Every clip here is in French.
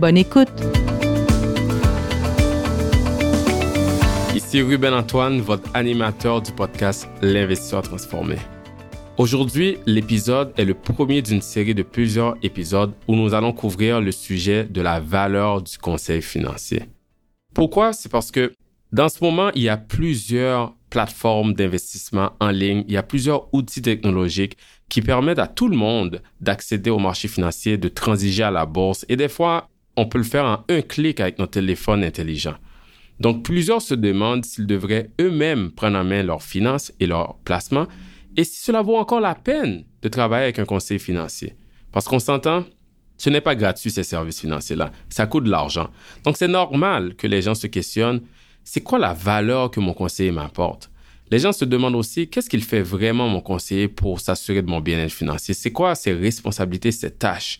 Bonne écoute! Ici Ruben Antoine, votre animateur du podcast L'investisseur transformé. Aujourd'hui, l'épisode est le premier d'une série de plusieurs épisodes où nous allons couvrir le sujet de la valeur du conseil financier. Pourquoi? C'est parce que dans ce moment, il y a plusieurs plateformes d'investissement en ligne, il y a plusieurs outils technologiques qui permettent à tout le monde d'accéder au marché financier, de transiger à la bourse et des fois, on peut le faire en un clic avec notre téléphone intelligent. Donc, plusieurs se demandent s'ils devraient eux-mêmes prendre en main leurs finances et leurs placements et si cela vaut encore la peine de travailler avec un conseiller financier. Parce qu'on s'entend, ce n'est pas gratuit ces services financiers-là. Ça coûte de l'argent. Donc, c'est normal que les gens se questionnent, c'est quoi la valeur que mon conseiller m'apporte? Les gens se demandent aussi, qu'est-ce qu'il fait vraiment mon conseiller pour s'assurer de mon bien-être financier? C'est quoi ses responsabilités, ses tâches?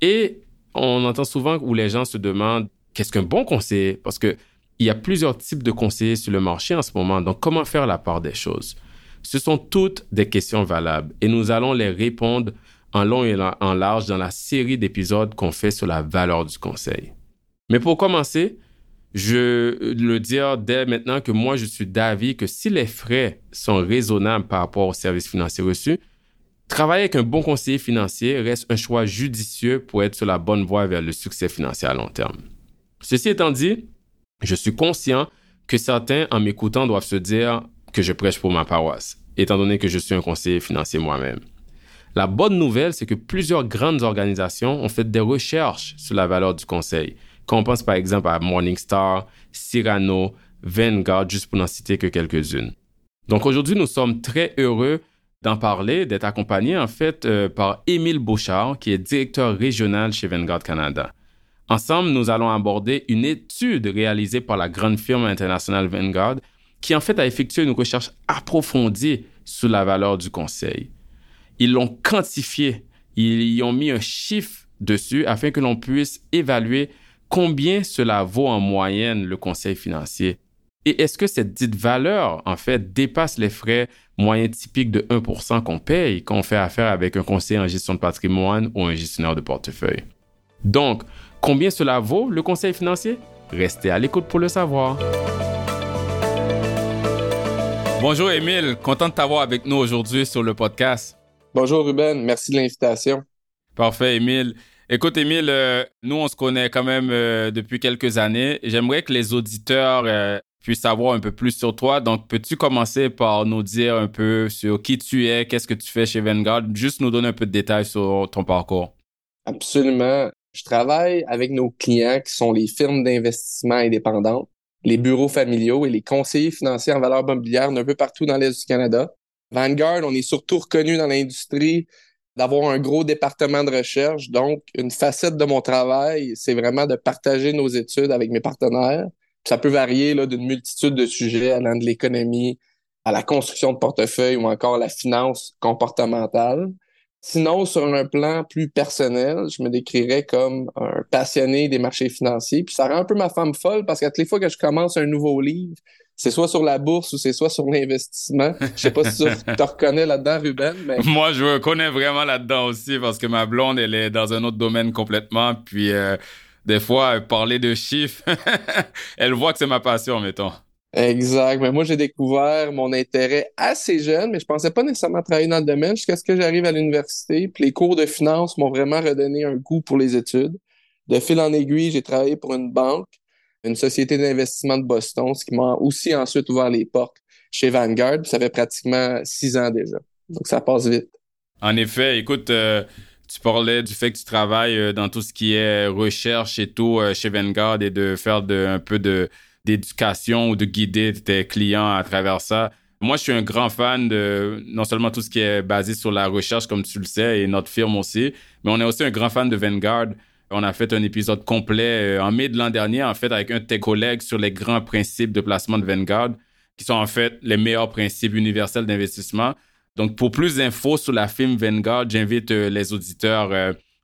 Et on entend souvent où les gens se demandent qu'est-ce qu'un bon conseiller? Parce que il y a plusieurs types de conseillers sur le marché en ce moment. Donc, comment faire la part des choses? Ce sont toutes des questions valables et nous allons les répondre en long et en large dans la série d'épisodes qu'on fait sur la valeur du conseil. Mais pour commencer, je le dire dès maintenant que moi, je suis d'avis que si les frais sont raisonnables par rapport aux services financiers reçus, Travailler avec un bon conseiller financier reste un choix judicieux pour être sur la bonne voie vers le succès financier à long terme. Ceci étant dit, je suis conscient que certains, en m'écoutant, doivent se dire que je prêche pour ma paroisse, étant donné que je suis un conseiller financier moi-même. La bonne nouvelle, c'est que plusieurs grandes organisations ont fait des recherches sur la valeur du conseil. Quand on pense par exemple à Morningstar, Cyrano, Vanguard, juste pour n'en citer que quelques-unes. Donc aujourd'hui, nous sommes très heureux d'en parler, d'être accompagné en fait euh, par Émile Bouchard, qui est directeur régional chez Vanguard Canada. Ensemble, nous allons aborder une étude réalisée par la grande firme internationale Vanguard, qui en fait a effectué une recherche approfondie sur la valeur du conseil. Ils l'ont quantifié, ils y ont mis un chiffre dessus afin que l'on puisse évaluer combien cela vaut en moyenne le conseil financier. Et est-ce que cette dite valeur, en fait, dépasse les frais moyens typiques de 1% qu'on paye quand on fait affaire avec un conseiller en gestion de patrimoine ou un gestionnaire de portefeuille? Donc, combien cela vaut le conseil financier? Restez à l'écoute pour le savoir. Bonjour Émile, content de t'avoir avec nous aujourd'hui sur le podcast. Bonjour Ruben, merci de l'invitation. Parfait Émile. Écoute, Émile, euh, nous, on se connaît quand même euh, depuis quelques années. J'aimerais que les auditeurs euh, puissent savoir un peu plus sur toi. Donc, peux-tu commencer par nous dire un peu sur qui tu es, qu'est-ce que tu fais chez Vanguard, juste nous donner un peu de détails sur ton parcours? Absolument. Je travaille avec nos clients qui sont les firmes d'investissement indépendantes, les bureaux familiaux et les conseillers financiers en valeur mobilière d'un peu partout dans l'Est du Canada. Vanguard, on est surtout reconnu dans l'industrie d'avoir un gros département de recherche. Donc, une facette de mon travail, c'est vraiment de partager nos études avec mes partenaires. Ça peut varier d'une multitude de sujets allant de l'économie à la construction de portefeuille ou encore la finance comportementale. Sinon, sur un plan plus personnel, je me décrirais comme un passionné des marchés financiers. Puis ça rend un peu ma femme folle parce qu'à toutes les fois que je commence un nouveau livre, c'est soit sur la bourse ou c'est soit sur l'investissement. Je sais pas si tu te reconnais là-dedans, Ruben. Mais... Moi, je me connais vraiment là-dedans aussi parce que ma blonde, elle est dans un autre domaine complètement. Puis euh, des fois, parler de chiffres, elle voit que c'est ma passion, mettons. Exact. Mais moi, j'ai découvert mon intérêt assez jeune, mais je pensais pas nécessairement travailler dans le domaine jusqu'à ce que j'arrive à l'université. Puis les cours de finance m'ont vraiment redonné un goût pour les études. De fil en aiguille, j'ai travaillé pour une banque une société d'investissement de Boston, ce qui m'a aussi ensuite ouvert les portes chez Vanguard. Ça fait pratiquement six ans déjà. Donc, ça passe vite. En effet, écoute, euh, tu parlais du fait que tu travailles euh, dans tout ce qui est recherche et tout euh, chez Vanguard et de faire un peu de, d'éducation ou de guider tes clients à travers ça. Moi, je suis un grand fan de non seulement tout ce qui est basé sur la recherche, comme tu le sais, et notre firme aussi, mais on est aussi un grand fan de Vanguard On a fait un épisode complet en mai de l'an dernier, en fait, avec un de tes collègues sur les grands principes de placement de Vanguard, qui sont en fait les meilleurs principes universels d'investissement. Donc, pour plus d'infos sur la firme Vanguard, j'invite les auditeurs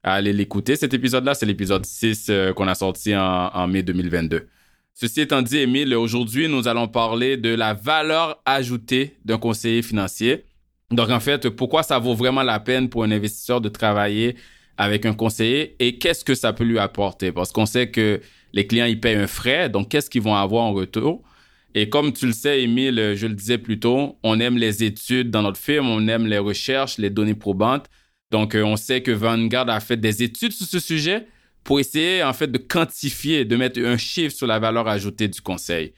à aller l'écouter. Cet épisode-là, c'est l'épisode 6 qu'on a sorti en, en mai 2022. Ceci étant dit, Émile, aujourd'hui, nous allons parler de la valeur ajoutée d'un conseiller financier. Donc, en fait, pourquoi ça vaut vraiment la peine pour un investisseur de travailler avec un conseiller et qu'est-ce que ça peut lui apporter? Parce qu'on sait que les clients, ils payent un frais, donc qu'est-ce qu'ils vont avoir en retour? Et comme tu le sais, Émile, je le disais plus tôt, on aime les études dans notre firme, on aime les recherches, les données probantes. Donc, euh, on sait que Vanguard a fait des études sur ce sujet pour essayer en fait de quantifier, de mettre un chiffre sur la valeur ajoutée du conseil.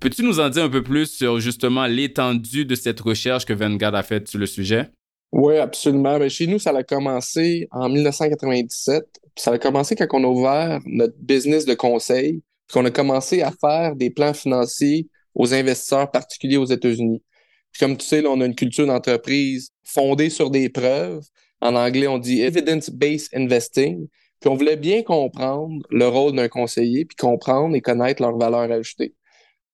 Peux-tu nous en dire un peu plus sur justement l'étendue de cette recherche que Vanguard a faite sur le sujet? Oui, absolument. Ben, chez nous, ça a commencé en 1997. Ça a commencé quand on a ouvert notre business de conseil, qu'on a commencé à faire des plans financiers aux investisseurs particuliers aux États-Unis. Comme tu sais, on a une culture d'entreprise fondée sur des preuves. En anglais, on dit evidence-based investing. Puis on voulait bien comprendre le rôle d'un conseiller, puis comprendre et connaître leur valeur ajoutée.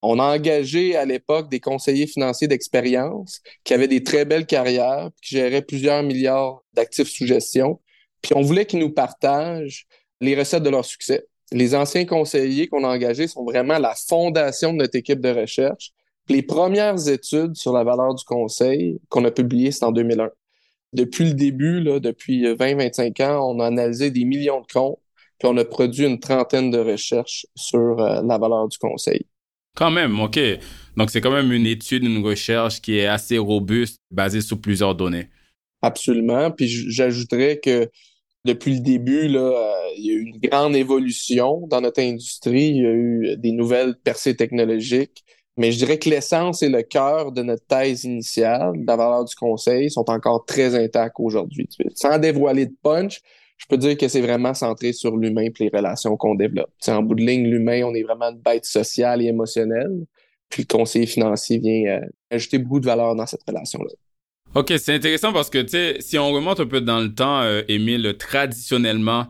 On a engagé à l'époque des conseillers financiers d'expérience qui avaient des très belles carrières, puis qui géraient plusieurs milliards d'actifs sous gestion. Puis on voulait qu'ils nous partagent les recettes de leur succès. Les anciens conseillers qu'on a engagés sont vraiment la fondation de notre équipe de recherche. Les premières études sur la valeur du conseil qu'on a publiées, c'est en 2001 depuis le début, là, depuis 20-25 ans, on a analysé des millions de comptes, puis on a produit une trentaine de recherches sur euh, la valeur du conseil. Quand même, OK. Donc, c'est quand même une étude, une recherche qui est assez robuste, basée sur plusieurs données. Absolument. Puis j'ajouterais que depuis le début, euh, il y a eu une grande évolution dans notre industrie. Il y a eu des nouvelles percées technologiques. Mais je dirais que l'essence et le cœur de notre thèse initiale, la valeur du conseil, sont encore très intacts aujourd'hui. Sans dévoiler de punch, je peux dire que c'est vraiment centré sur l'humain et les relations qu'on développe. en bout de ligne, l'humain, on est vraiment une bête sociale et émotionnelle. Puis le conseiller financier vient euh, ajouter beaucoup de valeur dans cette relation-là. OK, c'est intéressant parce que, tu sais, si on remonte un peu dans le temps, euh, Émile, traditionnellement,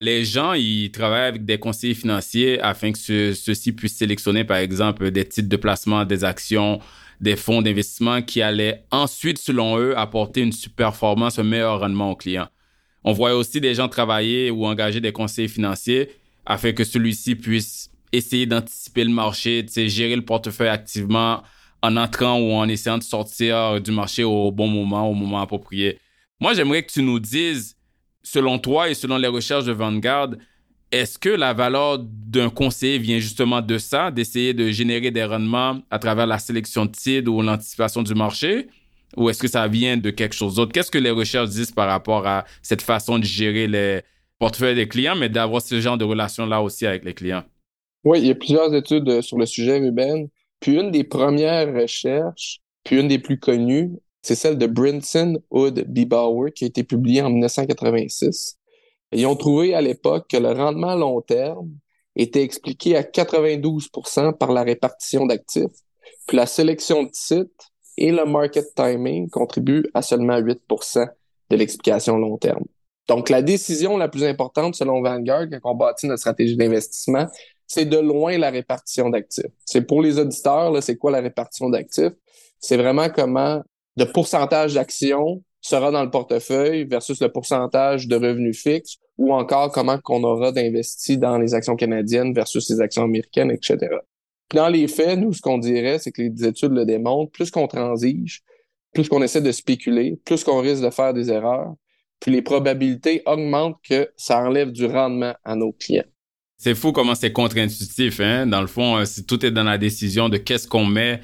les gens, ils travaillent avec des conseillers financiers afin que ceux-ci puissent sélectionner, par exemple, des titres de placement, des actions, des fonds d'investissement qui allaient ensuite, selon eux, apporter une performance, un meilleur rendement aux clients. On voit aussi des gens travailler ou engager des conseillers financiers afin que celui-ci puisse essayer d'anticiper le marché, gérer le portefeuille activement en entrant ou en essayant de sortir du marché au bon moment, au moment approprié. Moi, j'aimerais que tu nous dises selon toi et selon les recherches de Vanguard, est-ce que la valeur d'un conseiller vient justement de ça, d'essayer de générer des rendements à travers la sélection de titres ou l'anticipation du marché? Ou est-ce que ça vient de quelque chose d'autre? Qu'est-ce que les recherches disent par rapport à cette façon de gérer les portefeuilles des clients, mais d'avoir ce genre de relation-là aussi avec les clients? Oui, il y a plusieurs études euh, sur le sujet, Ruben. Puis une des premières recherches, puis une des plus connues, c'est celle de Brinson Hood Bauer qui a été publiée en 1986. Ils ont trouvé à l'époque que le rendement à long terme était expliqué à 92% par la répartition d'actifs, puis la sélection de titres et le market timing contribuent à seulement 8% de l'explication long terme. Donc, la décision la plus importante selon Vanguard quand on bâtit notre stratégie d'investissement, c'est de loin la répartition d'actifs. C'est pour les auditeurs, c'est quoi la répartition d'actifs? C'est vraiment comment de pourcentage d'actions sera dans le portefeuille versus le pourcentage de revenus fixes ou encore comment qu'on aura d'investi dans les actions canadiennes versus les actions américaines, etc. dans les faits, nous, ce qu'on dirait, c'est que les études le démontrent, plus qu'on transige, plus qu'on essaie de spéculer, plus qu'on risque de faire des erreurs, puis les probabilités augmentent que ça enlève du rendement à nos clients. C'est fou comment c'est contre-intuitif, hein? Dans le fond, euh, tout est dans la décision de qu'est-ce qu'on met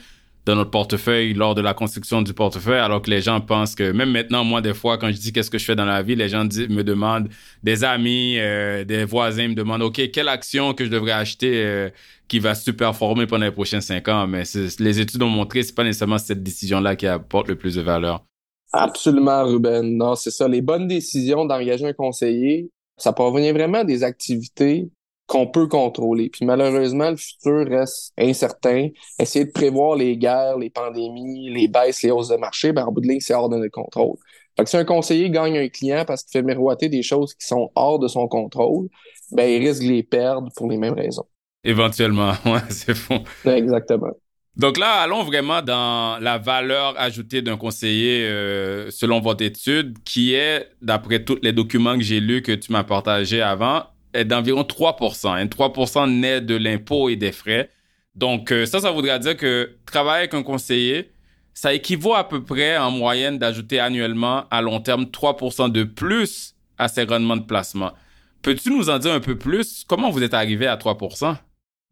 dans notre portefeuille lors de la construction du portefeuille, alors que les gens pensent que même maintenant, moi, des fois, quand je dis qu'est-ce que je fais dans la vie, les gens me demandent, des amis, euh, des voisins me demandent, OK, quelle action que je devrais acheter euh, qui va super performer pendant les prochains cinq ans? Mais les études ont montré, c'est pas nécessairement cette décision-là qui apporte le plus de valeur. Absolument, Ruben. Non, c'est ça. Les bonnes décisions d'engager un conseiller, ça provient vraiment des activités qu'on peut contrôler. Puis malheureusement, le futur reste incertain. Essayer de prévoir les guerres, les pandémies, les baisses, les hausses de marché, ben, en bout de ligne, c'est hors de notre contrôle. Fait que si un conseiller gagne un client parce qu'il fait miroiter des choses qui sont hors de son contrôle, ben il risque de les perdre pour les mêmes raisons. Éventuellement, ouais, c'est faux. Exactement. Donc là, allons vraiment dans la valeur ajoutée d'un conseiller euh, selon votre étude, qui est, d'après tous les documents que j'ai lus que tu m'as partagés avant, est d'environ 3% Et 3% naît de l'impôt et des frais. Donc euh, ça, ça voudrait dire que travailler avec un conseiller, ça équivaut à peu près en moyenne d'ajouter annuellement à long terme 3% de plus à ses rendements de placement. Peux-tu nous en dire un peu plus? Comment vous êtes arrivé à 3%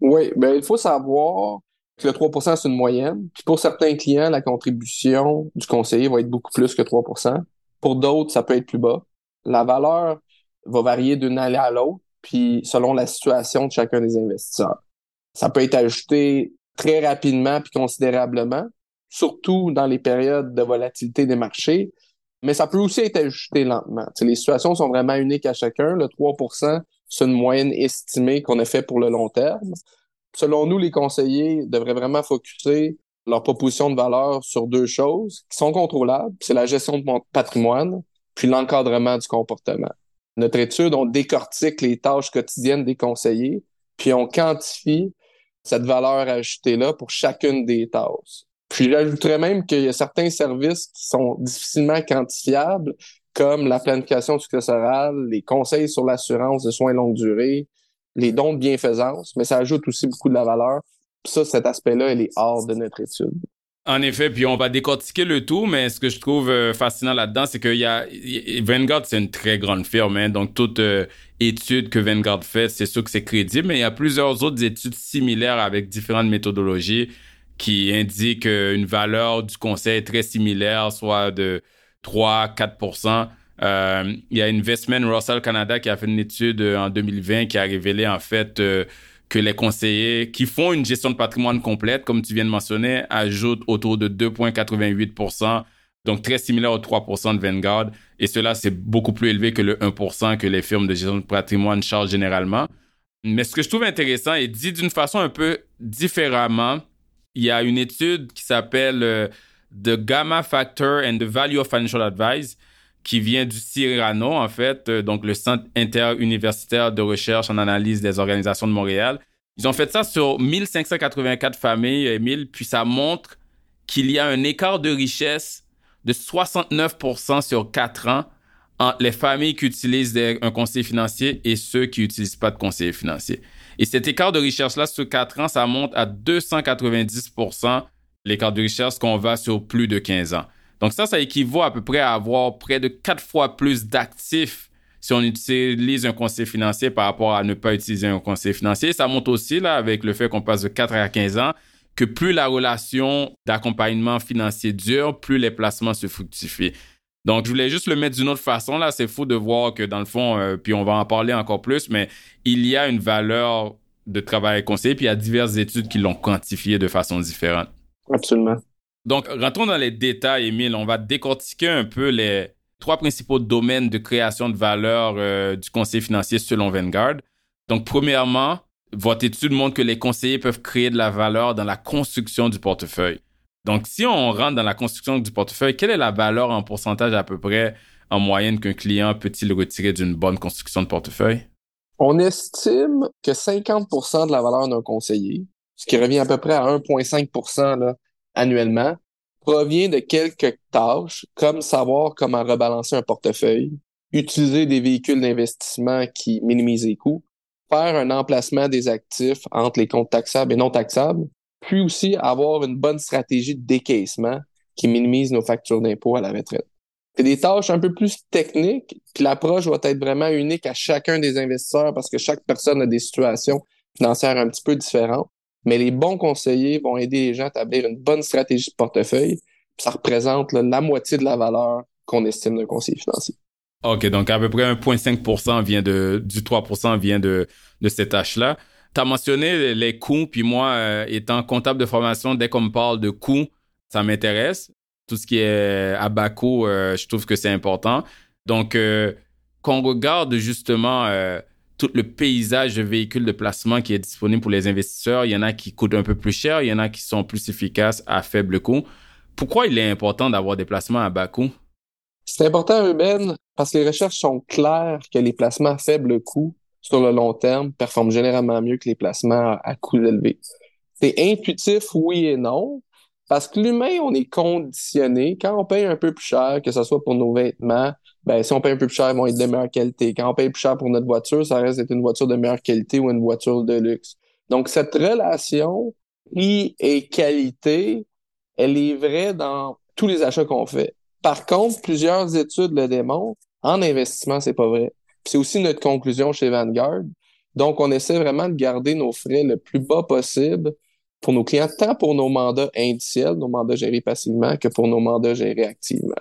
Oui, ben il faut savoir que le 3% c'est une moyenne. Pour certains clients, la contribution du conseiller va être beaucoup plus que 3% Pour d'autres, ça peut être plus bas. La valeur va varier d'une année à l'autre, puis selon la situation de chacun des investisseurs. Ça peut être ajouté très rapidement puis considérablement, surtout dans les périodes de volatilité des marchés, mais ça peut aussi être ajusté lentement. les situations sont vraiment uniques à chacun. Le 3% c'est une moyenne estimée qu'on a fait pour le long terme. Selon nous, les conseillers devraient vraiment focuser leur proposition de valeur sur deux choses qui sont contrôlables. C'est la gestion de mon patrimoine, puis l'encadrement du comportement. Notre étude, on décortique les tâches quotidiennes des conseillers, puis on quantifie cette valeur ajoutée-là pour chacune des tâches. Puis j'ajouterais même qu'il y a certains services qui sont difficilement quantifiables, comme la planification successorale, les conseils sur l'assurance de soins longue durée, les dons de bienfaisance, mais ça ajoute aussi beaucoup de la valeur. Ça, cet aspect-là, il est hors de notre étude. En effet, puis on va décortiquer le tout, mais ce que je trouve euh, fascinant là-dedans, c'est qu'il y a Vanguard, c'est une très grande firme, hein, donc toute euh, étude que Vanguard fait, c'est sûr que c'est crédible, mais il y a plusieurs autres études similaires avec différentes méthodologies qui indique euh, une valeur du conseil très similaire, soit de 3-4% euh, il y a Investment Russell Canada qui a fait une étude en 2020 qui a révélé en fait que les conseillers qui font une gestion de patrimoine complète, comme tu viens de mentionner, ajoutent autour de 2,88% donc très similaire au 3% de Vanguard. Et cela, c'est beaucoup plus élevé que le 1% que les firmes de gestion de patrimoine chargent généralement. Mais ce que je trouve intéressant et dit d'une façon un peu différemment, il y a une étude qui s'appelle euh, The Gamma Factor and the Value of Financial Advice qui vient du CIRANO, en fait, euh, donc le Centre interuniversitaire de recherche en analyse des organisations de Montréal. Ils ont fait ça sur 1584 familles, Emile, puis ça montre qu'il y a un écart de richesse de 69% sur 4 ans entre les familles qui utilisent un conseiller financier et ceux qui n'utilisent pas de conseiller financier. Et cet écart de recherche-là, sur 4 ans, ça monte à 290% l'écart de recherche qu'on va sur plus de 15 ans. Donc ça, ça équivaut à peu près à avoir près de 4 fois plus d'actifs si on utilise un conseiller financier par rapport à ne pas utiliser un conseiller financier. Ça monte aussi là avec le fait qu'on passe de 4 à 15 ans que plus la relation d'accompagnement financier dure, plus les placements se fructifient. Donc, je voulais juste le mettre d'une autre façon. Là, c'est fou de voir que dans le fond, euh, puis on va en parler encore plus, mais il y a une valeur de travail conseillé, puis il y a diverses études qui l'ont quantifié de façon différente. Absolument. Donc, rentrons dans les détails, Émile. On va décortiquer un peu les trois principaux domaines de création de valeur euh, du conseiller financier selon Vanguard. Donc, premièrement, votre étude montre que les conseillers peuvent créer de la valeur dans la construction du portefeuille. Donc, si on rentre dans la construction du portefeuille, quelle est la valeur en pourcentage à peu près en moyenne qu'un client peut-il retirer d'une bonne construction de portefeuille? On estime que 50% de la valeur d'un conseiller, ce qui revient à peu près à 1,5 annuellement, provient de quelques tâches comme savoir comment rebalancer un portefeuille, utiliser des véhicules d'investissement qui minimisent les coûts, faire un emplacement des actifs entre les comptes taxables et non taxables, puis aussi avoir une bonne stratégie de décaissement qui minimise nos factures d'impôt à la retraite. C'est des tâches un peu plus techniques, puis l'approche doit être vraiment unique à chacun des investisseurs parce que chaque personne a des situations financières un petit peu différentes. Mais les bons conseillers vont aider les gens à établir une bonne stratégie de portefeuille, ça représente la moitié de la valeur qu'on estime d'un conseiller financier. OK, donc à peu près 1,5% vient de, du 3% vient de, de cette tâche-là. Tu as mentionné les coûts, puis moi, euh, étant comptable de formation, dès qu'on me parle de coûts, ça m'intéresse. Tout ce qui est à bas coût, euh, je trouve que c'est important. Donc, euh, qu'on regarde justement tout le paysage de véhicules de placement qui est disponible pour les investisseurs, il y en a qui coûtent un peu plus cher, il y en a qui sont plus efficaces à faible coût. Pourquoi il est important d'avoir des placements à bas coût? C'est important, Ruben, parce que les recherches sont claires que les placements à faible coût sur le long terme performent généralement mieux que les placements à coûts élevés. C'est intuitif, oui et non, parce que l'humain, on est conditionné. Quand on paye un peu plus cher, que ce soit pour nos vêtements, ben, si on paye un peu plus cher, ils vont être de meilleure qualité. Quand on paye plus cher pour notre voiture, ça reste d'être une voiture de meilleure qualité ou une voiture de luxe. Donc, cette relation prix et qualité, elle est vraie dans tous les achats qu'on fait. Par contre, plusieurs études le démontrent. En investissement, c'est pas vrai. C'est aussi notre conclusion chez Vanguard. Donc, on essaie vraiment de garder nos frais le plus bas possible pour nos clients, tant pour nos mandats indiciels, nos mandats gérés passivement, que pour nos mandats gérés activement.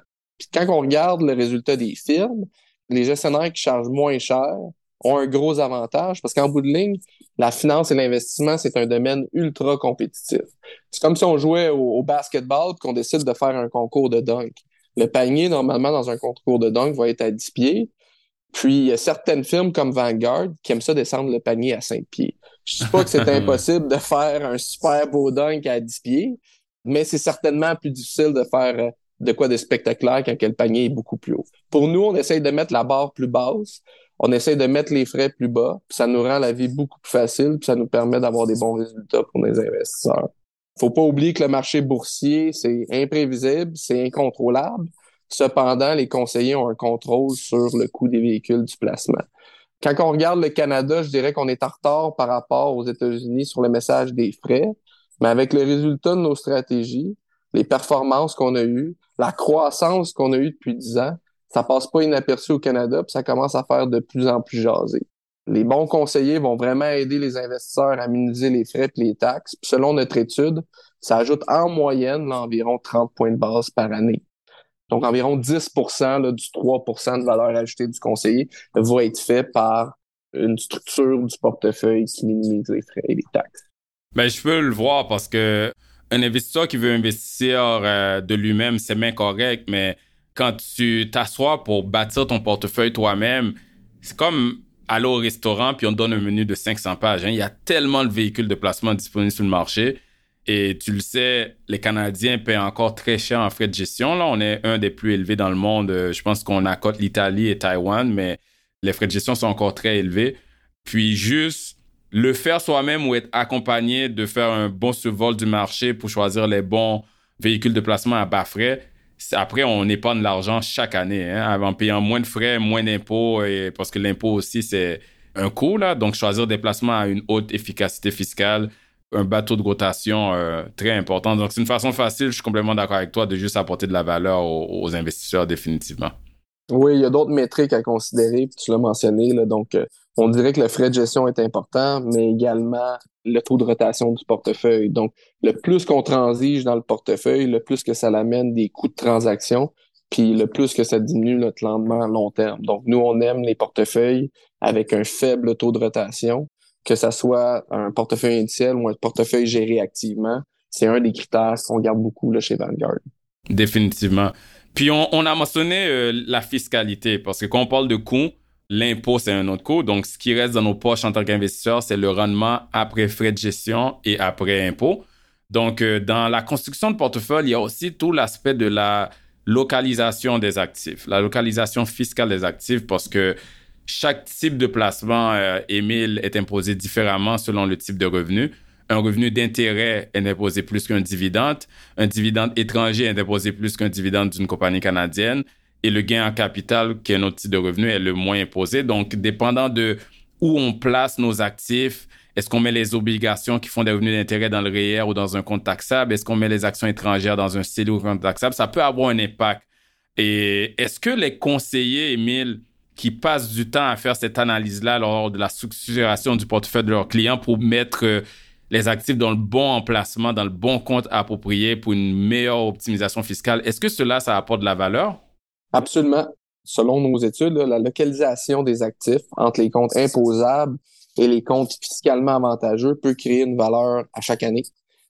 Puis quand on regarde le résultat des firmes, les gestionnaires qui chargent moins cher ont un gros avantage parce qu'en bout de ligne, la finance et l'investissement, c'est un domaine ultra compétitif. C'est comme si on jouait au, basketball et qu'on décide de faire un concours de dunk. Le panier, normalement, dans un concours de dunk, va être à 10 pieds. Puis, il y a certaines firmes comme Vanguard qui aiment ça descendre le panier à 5 pieds. Je ne dis pas que c'est impossible de faire un super beau dunk à 10 pieds, mais c'est certainement plus difficile de faire euh, de quoi de spectaculaire quand le panier est beaucoup plus haut. Pour nous, on essaye de mettre la barre plus basse, on essaye de mettre les frais plus bas, puis ça nous rend la vie beaucoup plus facile, puis ça nous permet d'avoir des bons résultats pour les investisseurs. Faut pas oublier que le marché boursier, c'est imprévisible, c'est incontrôlable. Cependant, les conseillers ont un contrôle sur le coût des véhicules du placement. Quand on regarde le Canada, je dirais qu'on est en retard par rapport aux États-Unis sur le message des frais, mais avec le résultat de nos stratégies, les performances qu'on a eues, la croissance qu'on a eue depuis dix ans, ça passe pas inaperçu au Canada, puis ça commence à faire de plus en plus jaser. Les bons conseillers vont vraiment aider les investisseurs à minimiser les frais et les taxes. selon notre étude, ça ajoute en moyenne environ 30 points de base par année. Donc, environ 10 là, du 3% de valeur ajoutée du conseiller va être fait par une structure du portefeuille qui minimise les frais et les taxes. Ben, je peux le voir parce que un investisseur qui veut investir euh, de lui-même, c'est bien correct, mais quand tu t'assois pour bâtir ton portefeuille toi-même, c'est comme aller au restaurant puis on donne un menu de 500 pages. Hein. Il y a tellement de véhicules de placement disponibles sur le marché. Et tu le sais, les Canadiens paient encore très cher en frais de gestion. Là, on est un des plus élevés dans le monde. Euh, je pense qu'on accote l'Italie et Taïwan, mais les frais de gestion sont encore très élevés. Puis juste le faire soi-même ou être accompagné de faire un bon survol du marché pour choisir les bons véhicules de placement à bas frais, après, on épargne l'argent chaque année, hein, en payant moins de frais, moins d'impôts, parce que l'impôt aussi, c'est un coût. Donc, choisir des placements à une haute efficacité fiscale, un bateau de rotation euh, très important. Donc, c'est une façon facile, je suis complètement d'accord avec toi, de juste apporter de la valeur aux, investisseurs définitivement. Oui, il y a d'autres métriques à considérer, tu l'as mentionné. Là, donc, euh, on dirait que le frais de gestion est important, mais également le taux de rotation du portefeuille. Donc, le plus qu'on transige dans le portefeuille, le plus que ça l'amène des coûts de transaction, puis le plus que ça diminue notre rendement à long terme. Donc, nous, on aime les portefeuilles avec un faible taux de rotation, que ça soit un portefeuille initial ou un portefeuille géré activement. C'est un des critères qu'on garde beaucoup là, chez Vanguard. Définitivement. Puis, on, a mentionné euh, la fiscalité, parce que quand on parle de coûts, L'impôt, c'est un autre coût. Donc, ce qui reste dans nos poches en tant qu'investisseur, c'est le rendement après frais de gestion et après impôt. Donc, euh, dans la construction de portefeuille, il y a aussi tout l'aspect de la localisation des actifs, la localisation fiscale des actifs, parce que chaque type de placement, euh, Émile, est imposé différemment selon le type de revenu. Un revenu d'intérêt est imposé plus qu'un dividende. Un dividende étranger est imposé plus qu'un dividende d'une compagnie canadienne et le gain en capital, qui est notre type de revenu, est le moins imposé. Donc, dépendant de où on place nos actifs, est-ce qu'on met les obligations qui font des revenus d'intérêt dans le REER ou dans un compte taxable? Est-ce qu'on met les actions étrangères dans un CELI ou un compte taxable? Ça peut avoir un impact. Et est-ce que les conseillers, Émile, qui passent du temps à faire cette analyse-là lors de la structuration du portefeuille de leurs clients pour mettre euh, les actifs dans le bon emplacement, dans le bon compte approprié pour une meilleure optimisation fiscale, est-ce que cela, ça apporte de la valeur? Absolument. Selon nos études, la localisation des actifs entre les comptes imposables et les comptes fiscalement avantageux peut créer une valeur à chaque année.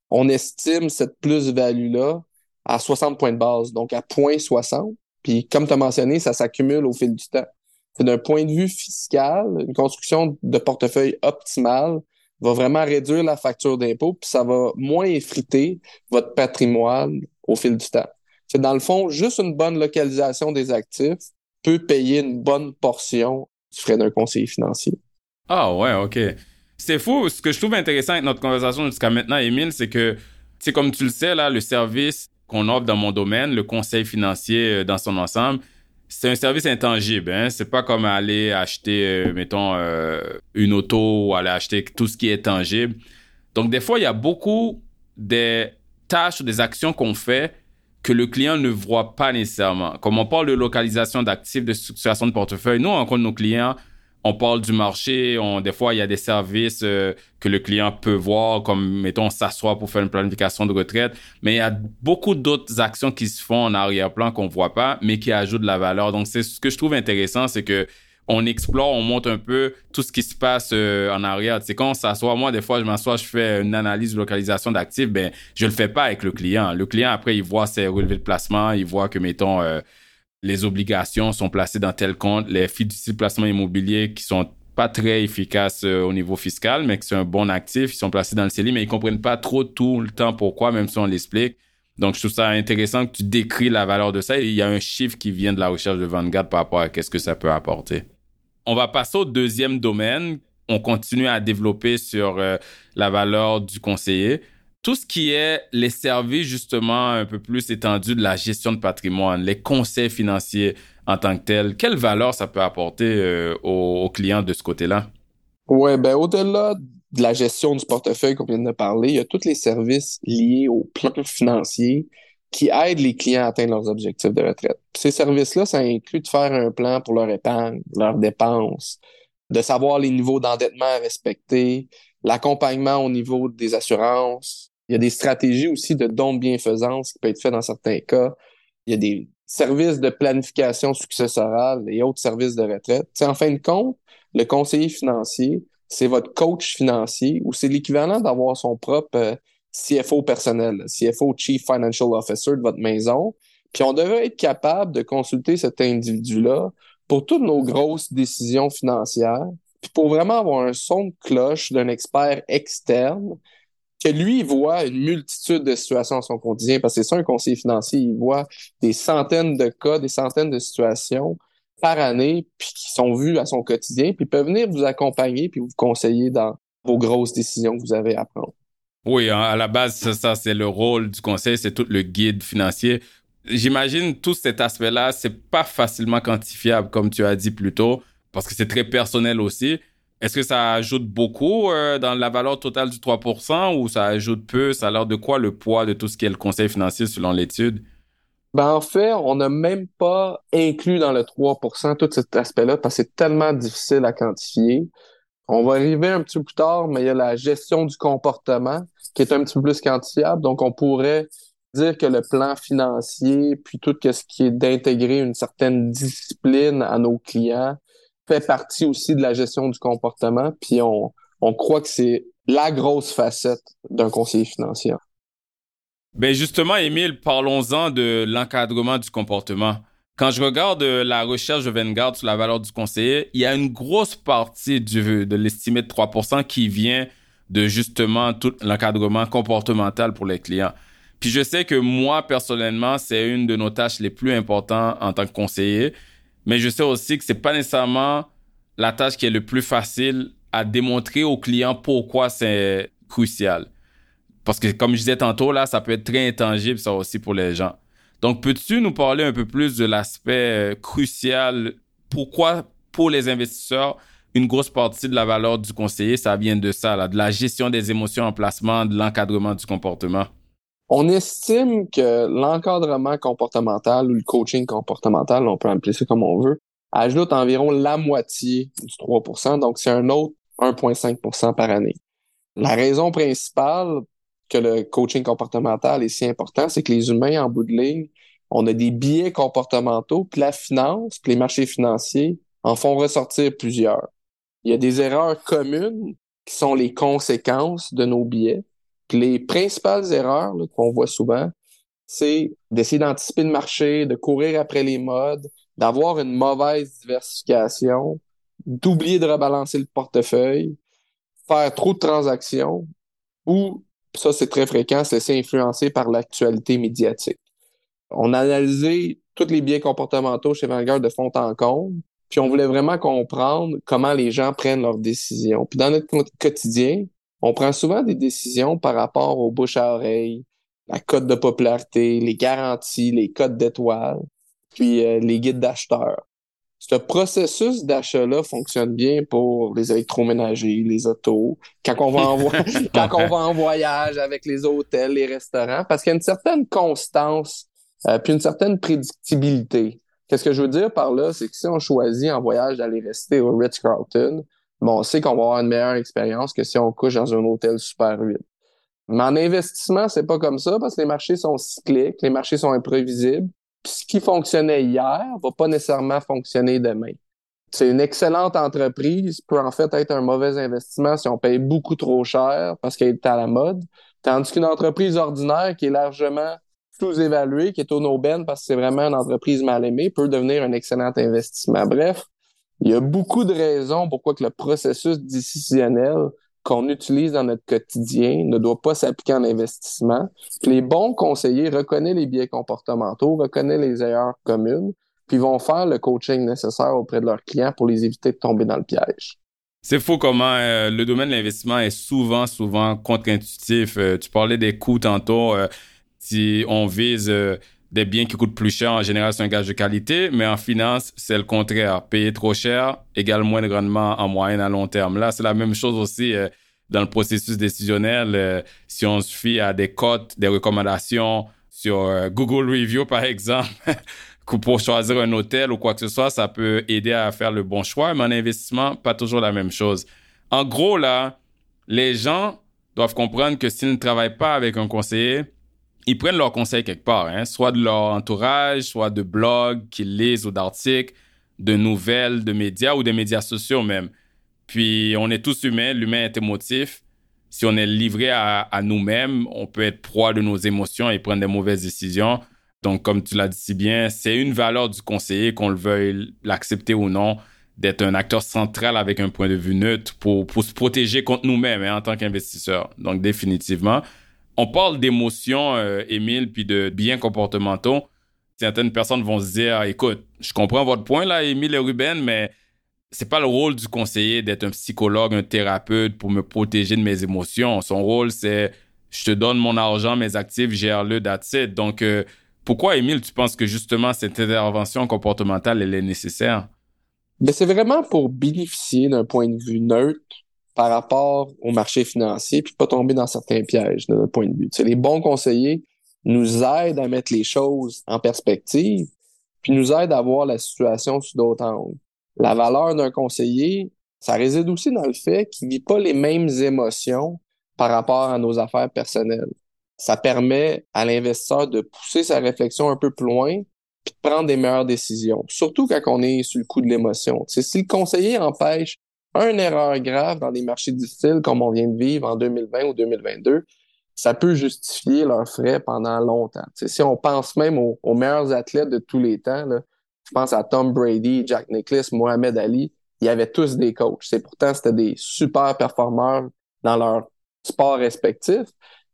On estime cette plus-value-là à 60 points de base, donc à 0.60. Puis comme tu as mentionné, ça s'accumule au fil du temps. D'un point de vue fiscal, une construction de portefeuille optimale va vraiment réduire la facture d'impôt, puis ça va moins effriter votre patrimoine au fil du temps. C'est dans le fond, juste une bonne localisation des actifs peut payer une bonne portion du frais d'un conseiller financier. Ah ouais, OK. C'est fou. Ce que je trouve intéressant avec notre conversation jusqu'à maintenant, Émile, c'est que, c'est comme tu le sais, là, le service qu'on offre dans mon domaine, le conseil financier euh, dans son ensemble, c'est un service intangible. Hein? C'est pas comme aller acheter, euh, mettons, euh, une auto ou aller acheter tout ce qui est tangible. Donc, des fois, il y a beaucoup des tâches ou des actions qu'on fait que le client ne voit pas nécessairement. Comme on parle de localisation d'actifs, de structuration de portefeuille, nous, on compte nos clients, on parle du marché, on, des fois, il y a des services euh, que le client peut voir, comme, mettons, s'asseoir pour faire une planification de retraite. Mais il y a beaucoup d'autres actions qui se font en arrière-plan qu'on voit pas, mais qui ajoutent de la valeur. Donc, c'est ce que je trouve intéressant, c'est que on explore, on monte un peu tout ce qui se passe euh, en arrière. C'est quand on s'assoit, moi, des fois, je m'assois, je fais une analyse de localisation d'actifs, ben, je le fais pas avec le client. Le client, après, il voit ses relevés de placement, il voit que, mettons, euh, les obligations sont placées dans tel compte, les fiducies de placement immobilier qui sont pas très efficaces euh, au niveau fiscal, mais qui sont un bon actif, ils sont placés dans le CELI, mais ils comprennent pas trop tout le temps pourquoi, même si on l'explique. Donc, je trouve ça intéressant que tu décris la valeur de ça. il y a un chiffre qui vient de la recherche de Vanguard par rapport à qu'est-ce que ça peut apporter. On va passer au deuxième domaine. On continue à développer sur euh, la valeur du conseiller. Tout ce qui est les services justement un peu plus étendus de la gestion de patrimoine, les conseils financiers en tant que tels, quelle valeur ça peut apporter euh, aux, clients de ce côté-là? Oui, ben au-delà de la gestion du portefeuille qu'on vient de parler, il y a tous les services liés au plan financier qui aident les clients à atteindre leurs objectifs de retraite. Ces services-là, ça inclut de faire un plan pour leur épargne, leurs dépenses, de savoir les niveaux d'endettement à respecter, l'accompagnement au niveau des assurances. Il y a des stratégies aussi de dons de bienfaisance qui peuvent être faites dans certains cas. Il y a des services de planification successorale et autres services de retraite. T'sais, en fin de compte, le conseiller financier, c'est votre coach financier ou c'est l'équivalent d'avoir son propre euh, CFO personnel, CFO Chief Financial Officer de votre maison. Puis on devrait être capable de consulter cet individu-là pour toutes nos grosses décisions financières, puis pour vraiment avoir un son de cloche d'un expert externe que lui voit une multitude de situations dans son quotidien, parce que c'est ça un conseiller financier, il voit des centaines de cas, des centaines de situations par année, puis qui sont vues à son quotidien, puis peut venir vous accompagner puis vous conseiller dans vos grosses décisions que vous avez à prendre. Oui, hein, à la base, ça, c'est le rôle du conseil, c'est tout le guide financier. J'imagine tout cet aspect-là, c'est pas facilement quantifiable, comme tu as dit plus tôt, parce que c'est très personnel aussi. Est-ce que ça ajoute beaucoup euh, dans la valeur totale du 3% ou ça ajoute peu? Ça a l'air de quoi le poids de tout ce qui est le conseil financier selon l'étude? Ben, en fait, on n'a même pas inclus dans le 3% tout cet aspect-là parce que c'est tellement difficile à quantifier. On va arriver un petit peu plus tard, mais il y a la gestion du comportement qui est un petit peu plus quantifiable. Donc, on pourrait dire que le plan financier, puis tout ce qui est d'intégrer une certaine discipline à nos clients, fait partie aussi de la gestion du comportement. Puis on, on croit que c'est la grosse facette d'un conseiller financier. Ben justement, Émile, parlons-en de l'encadrement du comportement. Quand je regarde euh, la recherche de Vanguard sur la valeur du conseiller, il y a une grosse partie du, de l'estimé de 3% qui vient de justement tout l'encadrement comportemental pour les clients. Puis je sais que moi, personnellement, c'est une de nos tâches les plus importantes en tant que conseiller, mais je sais aussi que c'est pas nécessairement la tâche qui est le plus facile à démontrer aux clients pourquoi c'est crucial. Parce que comme je disais tantôt, là, ça peut être très intangible, ça aussi, pour les gens. Donc, peux-tu nous parler un peu plus de l'aspect euh, crucial? Pourquoi, pour les investisseurs, une grosse partie de la valeur du conseiller, ça vient de ça, là, de la gestion des émotions en placement, de l'encadrement du comportement? On estime que l'encadrement comportemental ou le coaching comportemental, on peut appeler ça comme on veut, ajoute environ la moitié du 3% donc c'est un autre 1,5% par année. La raison principale que le coaching comportemental est si important, c'est que les humains, en bout de ligne, on a des biais comportementaux, puis la finance, puis les marchés financiers en font ressortir plusieurs. Il y a des erreurs communes qui sont les conséquences de nos biais. Puis les principales erreurs qu'on voit souvent, c'est d'essayer d'anticiper le marché, de courir après les modes, d'avoir une mauvaise diversification, d'oublier de rebalancer le portefeuille, faire trop de transactions ou ça, c'est très fréquent, se laisser influencer par l'actualité médiatique. On a analysé tous les biais comportementaux chez Vanguard de fond en comble, puis on voulait vraiment comprendre comment les gens prennent leurs décisions. Puis dans notre quotidien, on prend souvent des décisions par rapport aux bouche à oreille, la cote de popularité, les garanties, les codes d'étoiles, puis euh, les guides d'acheteurs. Ce processus d'achat-là fonctionne bien pour les électroménagers, les autos, quand on va en, quand on va en voyage avec les hôtels, les restaurants, parce qu'il y a une certaine constance, euh, puis une certaine prédictibilité. Qu'est-ce que je veux dire par là, c'est que si on choisit en voyage d'aller rester au Ritz-Carlton, bon, on sait qu'on va avoir une meilleure expérience que si on couche dans un hôtel super 8. Mais en investissement, c'est pas comme ça parce que les marchés sont cycliques, les marchés sont imprévisibles. Ce qui fonctionnait hier va pas nécessairement fonctionner demain. C'est une excellente entreprise, peut en fait être un mauvais investissement si on paye beaucoup trop cher parce qu'elle est à la mode. Tandis qu'une entreprise ordinaire qui est largement sous-évaluée, qui est au no parce que c'est vraiment une entreprise mal aimée, peut devenir un excellent investissement. Bref, il y a beaucoup de raisons pourquoi que le processus décisionnel qu'on utilise dans notre quotidien ne doit pas s'appliquer en investissement. les bons conseillers reconnaissent les biais comportementaux, reconnaissent les erreurs communes, puis vont faire le coaching nécessaire auprès de leurs clients pour les éviter de tomber dans le piège. C'est fou comment euh, le domaine de l'investissement est souvent, souvent contre-intuitif. Euh, tu parlais des coûts tantôt. Euh, si on vise des biens qui coûtent plus cher, en général, c'est un gage de qualité, mais en finance, c'est le contraire. Payer trop cher égale moins de rendement en moyenne à long terme. Là, c'est la même chose aussi euh, dans le processus décisionnel. Euh, si on se fie à des cotes, des recommandations sur euh, Google Review, par exemple, pour choisir un hôtel ou quoi que ce soit, ça peut aider à faire le bon choix, mais en investissement, pas toujours la même chose. En gros, là, les gens doivent comprendre que s'ils ne travaillent pas avec un conseiller, ils prennent leurs conseils quelque part, hein, soit de leur entourage, soit de blogs qu'ils lisent ou d'articles, de nouvelles, de médias ou des médias sociaux même. Puis on est tous humains, l'humain est émotif. Si on est livré à, nous-mêmes, on peut être proie de nos émotions et prendre des mauvaises décisions. Donc, comme tu l'as dit si bien, c'est une valeur du conseiller, qu'on le veuille l'accepter ou non, d'être un acteur central avec un point de vue neutre pour, se protéger contre nous-mêmes hein, en tant qu'investisseur. Donc, définitivement. On parle d'émotions, euh, Émile, puis de biens comportementaux. Certaines personnes vont se dire, écoute, je comprends votre point là, Émile et Ruben, mais c'est pas le rôle du conseiller d'être un psychologue, un thérapeute pour me protéger de mes émotions. Son rôle, c'est je te donne mon argent, mes actifs, gère-le, that's it. Donc, euh, pourquoi, Émile, tu penses que justement cette intervention comportementale, elle est nécessaire? Ben, c'est vraiment pour bénéficier d'un point de vue neutre par rapport au marché financier, puis pas tomber dans certains pièges de notre point de vue. les bons conseillers nous aident à mettre les choses en perspective, puis nous aident à voir la situation sous d'autres angles. La valeur d'un conseiller, ça réside aussi dans le fait qu'il vit pas les mêmes émotions par rapport à nos affaires personnelles. Ça permet à l'investisseur de pousser sa réflexion un peu plus loin, puis de prendre des meilleures décisions, surtout quand on est sous le coup de l'émotion. Si le conseiller empêche une erreur grave dans des marchés difficiles comme on vient de vivre en 2020 ou 2022, ça peut justifier leurs frais pendant longtemps. si on pense même aux, meilleurs athlètes de tous les temps, je pense à Tom Brady, Jack Nicklaus, Mohamed Ali, ils avaient tous des coachs. C'est pourtant c'était des super performeurs dans leur sport respectif,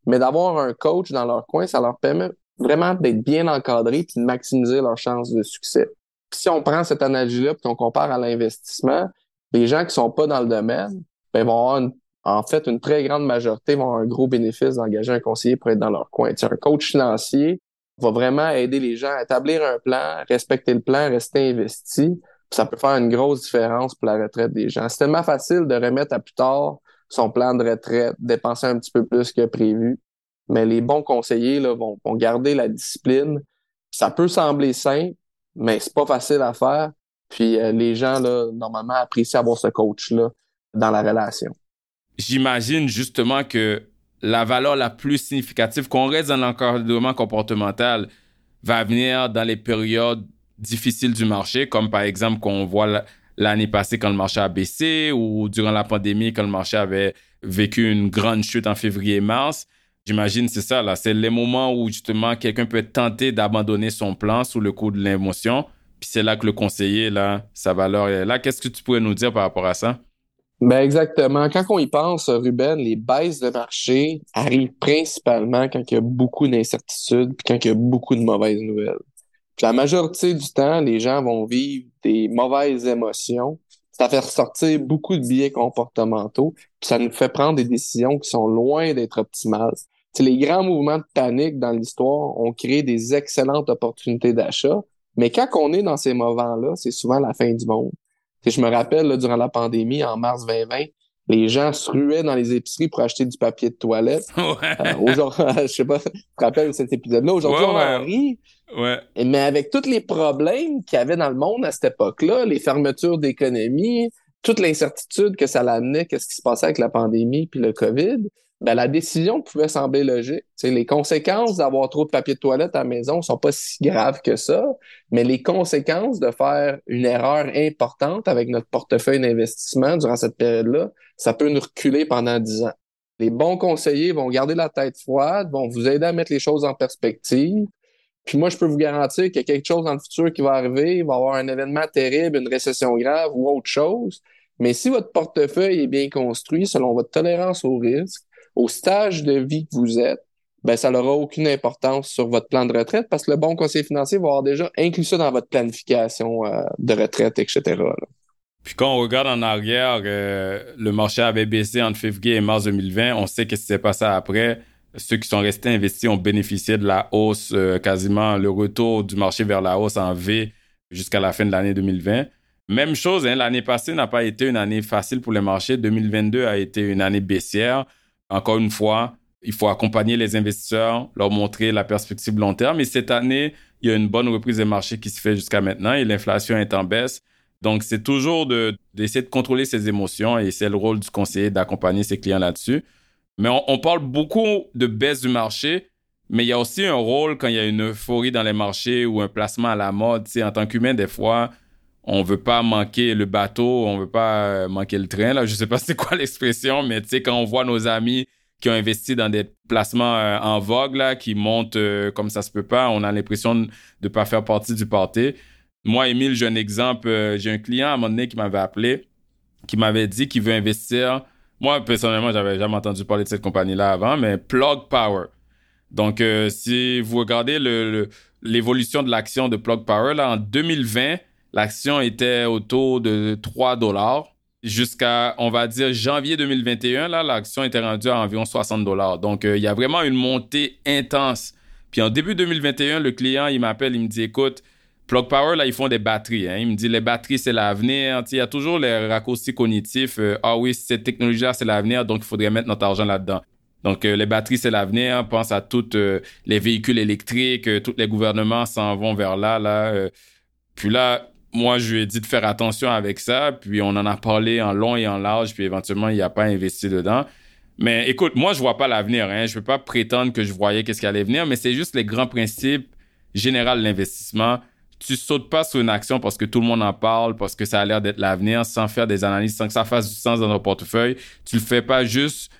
mais d'avoir un coach dans leur coin, ça leur permet vraiment d'être bien encadrés et de maximiser leurs chances de succès. si on prend cette analogie-là et qu'on compare à l'investissement, les gens qui sont pas dans le domaine, ben, vont avoir en fait, une très grande majorité vont avoir un gros bénéfice d'engager un conseiller pour être dans leur coin. un coach financier va vraiment aider les gens à établir un plan, respecter le plan, rester investi. Ça peut faire une grosse différence pour la retraite des gens. C'est tellement facile de remettre à plus tard son plan de retraite, dépenser un petit peu plus que prévu. Mais les bons conseillers là, vont, vont garder la discipline. Ça peut sembler simple, mais c'est pas facile à faire. Puis euh, les gens, là, normalement, apprécient avoir ce coach-là dans la relation. J'imagine justement que la valeur la plus significative, qu'on reste dans l'encadrement comportemental, va venir dans les périodes difficiles du marché, comme par exemple qu'on voit l'année passée quand le marché a baissé ou durant la pandémie quand le marché avait vécu une grande chute en février-mars. J'imagine c'est ça là, c'est les moments où justement quelqu'un peut être tenté d'abandonner son plan sous le coup de l'émotion puis c'est là que le conseiller, là, sa valeur est là. Qu'est-ce que tu pourrais nous dire par rapport à ça? Ben exactement. Quand on y pense, Ruben, les baisses de marché arrivent principalement quand il y a beaucoup d'incertitudes puis quand il y a beaucoup de mauvaises nouvelles. Puis la majorité du temps, les gens vont vivre des mauvaises émotions. Ça fait ressortir beaucoup de biais comportementaux, puis ça nous fait prendre des décisions qui sont loin d'être optimales. Les grands mouvements de panique dans l'histoire ont créé des excellentes opportunités d'achat, mais quand on est dans ces moments-là, c'est souvent la fin du monde je me rappelle, là, durant la pandémie, en mars 2020, les gens se ruaient dans les épiceries pour acheter du papier de toilette. Ouais. Euh, aujourd'hui, je sais pas, tu te rappelles cet épisode-là? Aujourd'hui, on en rit. Ouais. Mais avec tous les problèmes qu'il y avait dans le monde à cette époque-là, les fermetures d'économie, toute l'incertitude que ça l'amenait, qu'est-ce qui se passait avec la pandémie puis le COVID, ben, la décision pouvait sembler logique. T'sais, les conséquences d'avoir trop de papier de toilette à la maison sont pas si graves que ça, mais les conséquences de faire une erreur importante avec notre portefeuille d'investissement durant cette période-là, ça peut nous reculer pendant dix ans. Les bons conseillers vont garder la tête froide, vont vous aider à mettre les choses en perspective. Puis moi, je peux vous garantir qu'il y a quelque chose dans le futur qui va arriver, il va y avoir un événement terrible, une récession grave ou autre chose. Mais si votre portefeuille est bien construit selon votre tolérance au risque, au stage de vie que vous êtes, ben, ça n'aura aucune importance sur votre plan de retraite parce que le bon conseiller financier va avoir déjà inclus ça dans votre planification euh, de retraite, etc. Puis quand on regarde en arrière, euh, le marché avait baissé entre février et mars 2020. On sait ce qui s'est passé après. Ceux qui sont restés investis ont bénéficié de la hausse, euh, quasiment le retour du marché vers la hausse en V jusqu'à la fin de l'année 2020. Même chose, hein, l'année passée n'a pas été une année facile pour le marché. 2022 a été une année baissière. Encore une fois, il faut accompagner les investisseurs, leur montrer la perspective long terme. Et cette année, il y a une bonne reprise des marchés qui se fait jusqu'à maintenant et l'inflation est en baisse. Donc, c'est toujours d'essayer de, contrôler ses émotions et c'est le rôle du conseiller d'accompagner ses clients là-dessus. Mais on, parle beaucoup de baisse du marché, mais il y a aussi un rôle quand il y a une euphorie dans les marchés ou un placement à la mode. Tu sais, en tant qu'humain, des fois, on veut pas manquer le bateau, on veut pas euh, manquer le train. Là, je sais pas c'est quoi l'expression, mais tu sais quand on voit nos amis qui ont investi dans des placements euh, en vogue là, qui montent euh, comme ça se peut pas, on a l'impression de pas faire partie du party. Moi, Émile, j'ai un exemple. j'ai un client à un moment donné qui m'avait appelé, qui m'avait dit qu'il veut investir. Moi, personnellement, j'avais jamais entendu parler de cette compagnie-là avant, mais Plug Power. Donc, si vous regardez l'évolution de l'action de Plug Power, là, en 2020, L'action était autour de 3 dollars. Jusqu'à, on va dire, janvier 2021, là, l'action était rendue à environ 60 dollars. Donc, euh, il y a vraiment une montée intense. Puis en début 2021, le client, il m'appelle, il me dit, écoute, Plug Power, là, ils font des batteries. Hein. Il me dit, les batteries, c'est l'avenir. Il y a toujours les raccourcis cognitifs. Euh, ah oui, cette technologie-là, c'est l'avenir, donc il faudrait mettre notre argent là-dedans. Donc, euh, les batteries, c'est l'avenir. Pense à tous les véhicules électriques. tous les gouvernements s'en vont vers là. là. Puis là, moi, je lui ai dit de faire attention avec ça, puis on en a parlé en long et en large, puis éventuellement, il n'a pas investi dedans. Mais écoute, moi, je vois pas l'avenir. Hein. Je ne peux pas prétendre que je voyais qu'est-ce qui allait venir, mais c'est juste les grands principes généraux de l'investissement. Tu sautes pas sur une action parce que tout le monde en parle, parce que ça a l'air d'être l'avenir, sans faire des analyses, sans que ça fasse du sens dans ton portefeuille. Tu le fais pas juste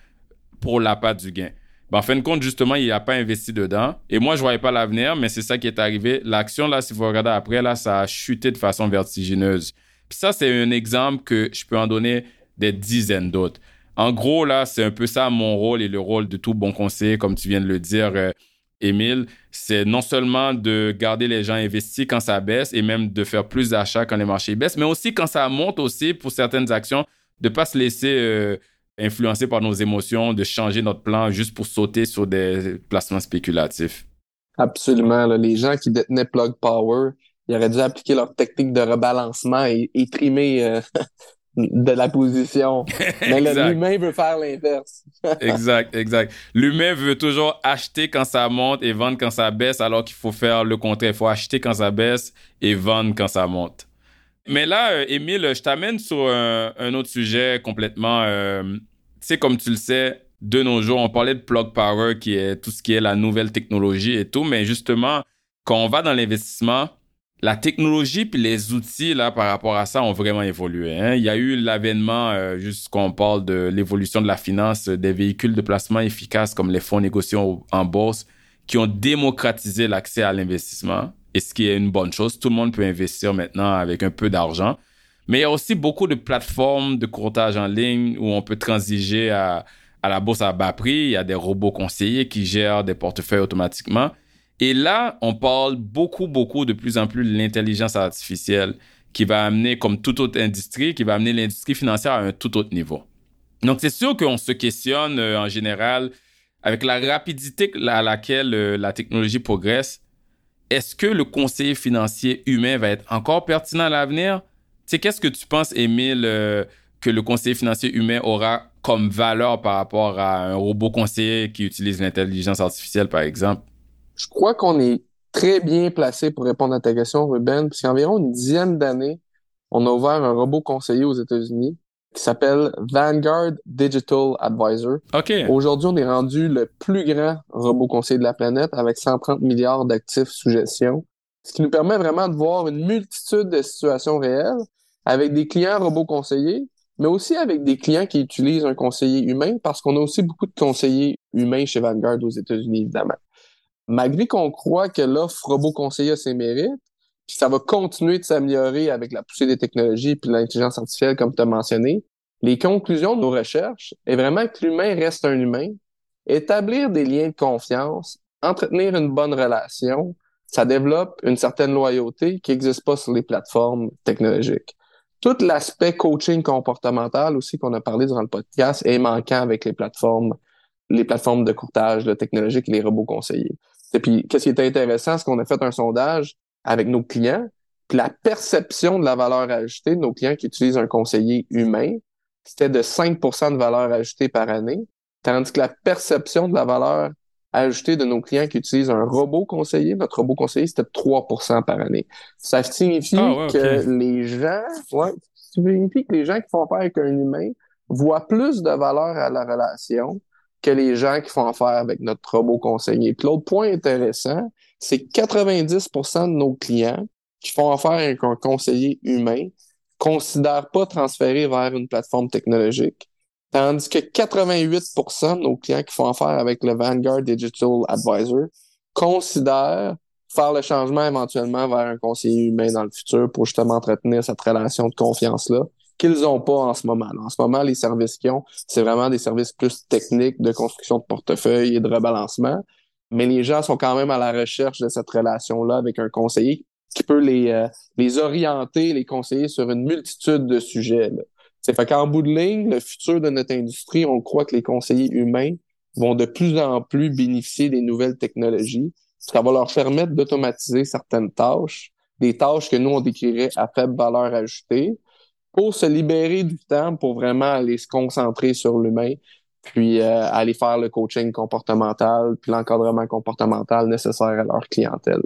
pour la patte du gain. Ben, en fin de compte, justement, il n'a pas investi dedans. Et moi, je voyais pas l'avenir, mais c'est ça qui est arrivé. L'action, là, si vous regardez après, là, ça a chuté de façon vertigineuse. Puis ça, c'est un exemple que je peux en donner des dizaines d'autres. En gros, là, c'est un peu ça mon rôle et le rôle de tout bon conseiller, comme tu viens de le dire, euh, Émile. C'est non seulement de garder les gens investis quand ça baisse et même de faire plus d'achats quand les marchés baissent, mais aussi quand ça monte aussi pour certaines actions, de pas se laisser... Euh, influencé par nos émotions, de changer notre plan juste pour sauter sur des placements spéculatifs. Absolument. Les gens qui détenaient Plug Power, ils auraient dû appliquer leur technique de rebalancement et, trimer euh, de la position. Mais l'humain veut faire l'inverse. exact, exact. L'humain veut toujours acheter quand ça monte et vendre quand ça baisse, alors qu'il faut faire le contraire. Il faut acheter quand ça baisse et vendre quand ça monte. Mais là, euh, Émile, je t'amène sur un, autre sujet complètement. Euh, tu sais, comme tu le sais, de nos jours, on parlait de Plug Power, qui est tout ce qui est la nouvelle technologie et tout. Mais justement, quand on va dans l'investissement, la technologie puis les outils là par rapport à ça ont vraiment évolué. Hein. Il y a eu l'avènement, euh, juste quand on parle de l'évolution de la finance, des véhicules de placement efficaces comme les fonds négociés en bourse, qui ont démocratisé l'accès à l'investissement et ce qui est une bonne chose? Tout le monde peut investir maintenant avec un peu d'argent. Mais il y a aussi beaucoup de plateformes de courtage en ligne où on peut transiger à, la bourse à bas prix. Il y a des robots conseillers qui gèrent des portefeuilles automatiquement. Et là, on parle beaucoup, beaucoup de plus en plus de l'intelligence artificielle qui va amener, comme toute autre industrie, qui va amener l'industrie financière à un tout autre niveau. Donc, c'est sûr qu'on se questionne euh, en général avec la rapidité à laquelle euh, la technologie progresse. Est-ce que le conseiller financier humain va être encore pertinent à l'avenir? Tu qu'est-ce que tu penses, Émile, euh, que le conseiller financier humain aura comme valeur par rapport à un robot conseiller qui utilise l'intelligence artificielle, par exemple? Je crois qu'on est très bien placé pour répondre à ta question, Ruben, puisqu'environ une dizaine d'années, on a ouvert un robot conseiller aux États-Unis qui s'appelle Vanguard Digital Advisor. Aujourd'hui, on est rendu le plus grand robot conseiller de la planète avec 130 milliards d'actifs sous gestion, ce qui nous permet vraiment de voir une multitude de situations réelles avec des clients robots conseillers, mais aussi avec des clients qui utilisent un conseiller humain parce qu'on a aussi beaucoup de conseillers humains chez Vanguard aux États-Unis, évidemment malgré qu'on croit que l'offre robot conseiller a ses mérites, puis ça va continuer de s'améliorer avec la poussée des technologies puis l'intelligence artificielle, comme tu as mentionné, les conclusions de nos recherches est vraiment que l'humain reste un humain, établir des liens de confiance, entretenir une bonne relation, ça développe une certaine loyauté qui n'existe pas sur les plateformes technologiques. Tout l'aspect coaching comportemental aussi qu'on a parlé durant le podcast est manquant avec les plateformes, les plateformes de courtage de technologique et les robots conseillers. Et puis, qu'est-ce qui était intéressant, c'est qu'on a fait un sondage avec nos clients, puis la perception de la valeur ajoutée de nos clients qui utilisent un conseiller humain, c'était de 5% de valeur ajoutée par année, tandis que la perception de la valeur ajoutée de nos clients qui utilisent un robot conseiller, notre robot conseiller, c'était 3% par année. Ça signifie ah, que les gens, ouais, ça signifie que les gens qui font affaire avec un humain voient plus de valeur à la relation que les gens qui font affaire avec notre robot conseiller. Puis l'autre point intéressant, c'est que 90% de nos clients qui font affaire avec un conseiller humain considèrent pas transférer vers une plateforme technologique. Tandis que 88% de nos clients qui font affaire avec le Vanguard Digital Advisor considèrent faire le changement éventuellement vers un conseiller humain dans le futur pour justement entretenir cette relation de confiance-là qu'ils n'ont pas en ce moment. En ce moment, les services qu'ils ont, c'est vraiment des services plus techniques de construction de portefeuille et de rebalancement. Mais les gens sont quand même à la recherche de cette relation-là avec un conseiller qui peut les, euh, les orienter, les conseiller sur une multitude de sujets. C'est fait qu'en bout de ligne, le futur de notre industrie, on croit que les conseillers humains vont de plus en plus bénéficier des nouvelles technologies. Ça va leur permettre d'automatiser certaines tâches, des tâches que nous, on décrirait à faible valeur ajoutée, pour se libérer du temps pour vraiment aller se concentrer sur l'humain, puis euh, aller faire le coaching comportemental, puis l'encadrement comportemental nécessaire à leur clientèle.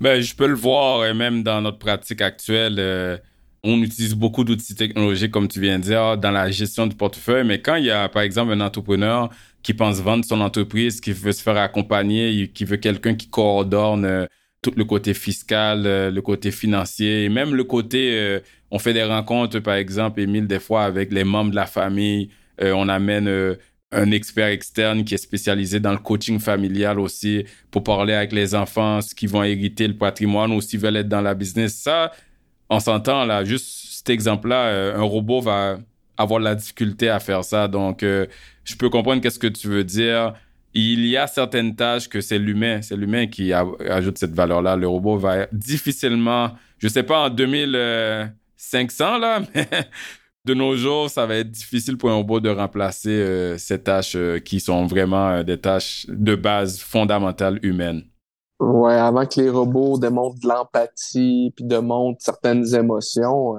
Ben, je peux le voir, et même dans notre pratique actuelle, euh, on utilise beaucoup d'outils technologiques, comme tu viens de dire, dans la gestion du portefeuille, mais quand il y a, par exemple, un entrepreneur qui pense vendre son entreprise, qui veut se faire accompagner, qui veut quelqu'un qui coordonne euh, tout le côté fiscal, le côté financier, et même le côté on fait des rencontres, par exemple, Émile, des fois avec les membres de la famille. Euh, on amène euh, un expert externe qui est spécialisé dans le coaching familial aussi pour parler avec les enfants, ce qui vont hériter le patrimoine ou s'ils veulent être dans la business. Ça, on s'entend là, juste cet exemple-là, euh, un robot va avoir la difficulté à faire ça. Donc, je peux comprendre qu'est-ce que tu veux dire. Il y a certaines tâches que c'est l'humain, c'est l'humain qui ajoute cette valeur-là. Le robot va difficilement, je sais pas, en 2000, 500 là, mais de nos jours, ça va être difficile pour un robot de remplacer euh, ces tâches euh, qui sont vraiment euh, des tâches de base fondamentales humaines. Ouais, avant que les robots démontrent de l'empathie puis démontrent certaines émotions,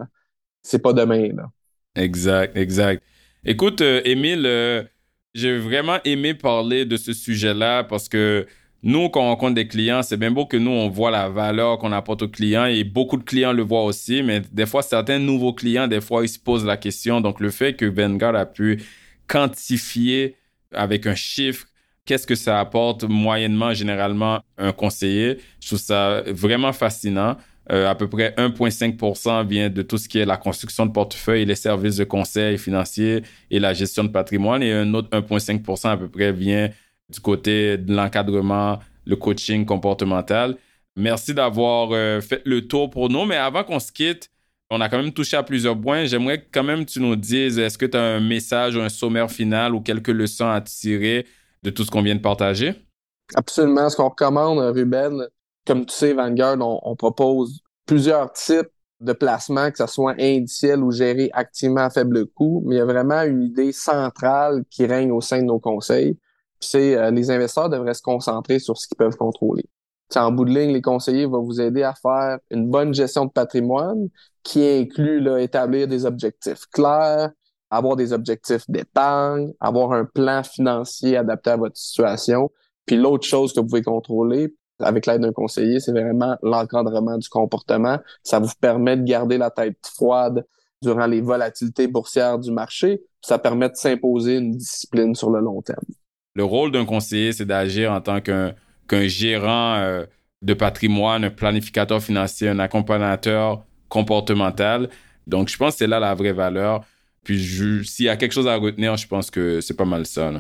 c'est pas demain là. Exact, exact. Écoute, Émile, j'ai vraiment aimé parler de ce sujet-là parce que nous, quand on rencontre des clients, c'est bien beau que nous, on voit la valeur qu'on apporte aux clients et beaucoup de clients le voient aussi, mais des fois, certains nouveaux clients, des fois, ils se posent la question. Donc, le fait que Vanguard a pu quantifier avec un chiffre qu'est-ce que ça apporte moyennement, généralement, un conseiller, je trouve ça vraiment fascinant. Euh, à peu près 1,5 vient de tout ce qui est la construction de portefeuille, les services de conseil financier et la gestion de patrimoine. Et un autre 1,5 à peu près vient du côté de l'encadrement, le coaching comportemental. Merci d'avoir euh, fait le tour pour nous. Mais avant qu'on se quitte, On a quand même touché à plusieurs points. J'aimerais quand même que tu nous dises, est-ce que tu as un message ou un sommaire final ou quelques leçons à tirer de tout ce qu'on vient de partager? Absolument. Ce qu'on recommande, Ruben, comme tu sais, Vanguard, on, propose plusieurs types de placements, que ce soit indiciel ou géré activement à faible coût, mais il y a vraiment une idée centrale qui règne au sein de nos conseils. C'est euh, les investisseurs devraient se concentrer sur ce qu'ils peuvent contrôler. en bout de ligne, les conseillers vont vous aider à faire une bonne gestion de patrimoine qui inclut là, établir des objectifs clairs, avoir des objectifs d'épargne, avoir un plan financier adapté à votre situation. Puis l'autre chose que vous pouvez contrôler avec l'aide d'un conseiller, c'est vraiment l'encadrement du comportement. Ça vous permet de garder la tête froide durant les volatilités boursières du marché. Ça permet de s'imposer une discipline sur le long terme. Le rôle d'un conseiller, c'est d'agir en tant qu'un gérant euh, de patrimoine, un planificateur financier, un accompagnateur comportemental. Donc, je pense que c'est là la vraie valeur. Puis, s'il y a quelque chose à retenir, je pense que c'est pas mal ça.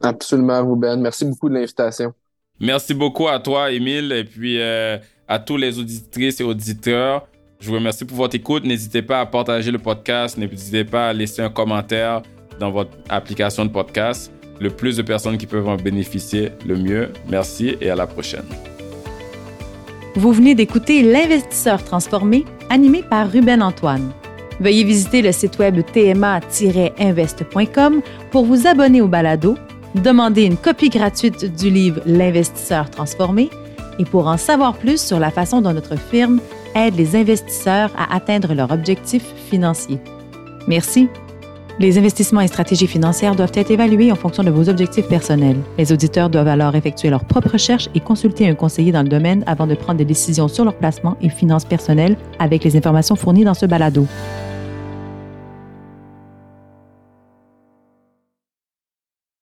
Absolument, Ruben. Merci beaucoup de l'invitation. Merci beaucoup à toi, Émile, et puis euh, à tous les auditrices et auditeurs. Je vous remercie pour votre écoute. N'hésitez pas à partager le podcast. N'hésitez pas à laisser un commentaire dans votre application de podcast. Le plus de personnes qui peuvent en bénéficier, le mieux. Merci et à la prochaine. Vous venez d'écouter L'investisseur transformé, animé par Ruben Antoine. Veuillez visiter le site web tma-invest.com pour vous abonner au balado Demandez une copie gratuite du livre L'investisseur transformé et pour en savoir plus sur la façon dont notre firme aide les investisseurs à atteindre leurs objectifs financiers. Merci. Les investissements et stratégies financières doivent être évalués en fonction de vos objectifs personnels. Les auditeurs doivent alors effectuer leurs propres recherches et consulter un conseiller dans le domaine avant de prendre des décisions sur leur placement et finances personnelles avec les informations fournies dans ce balado.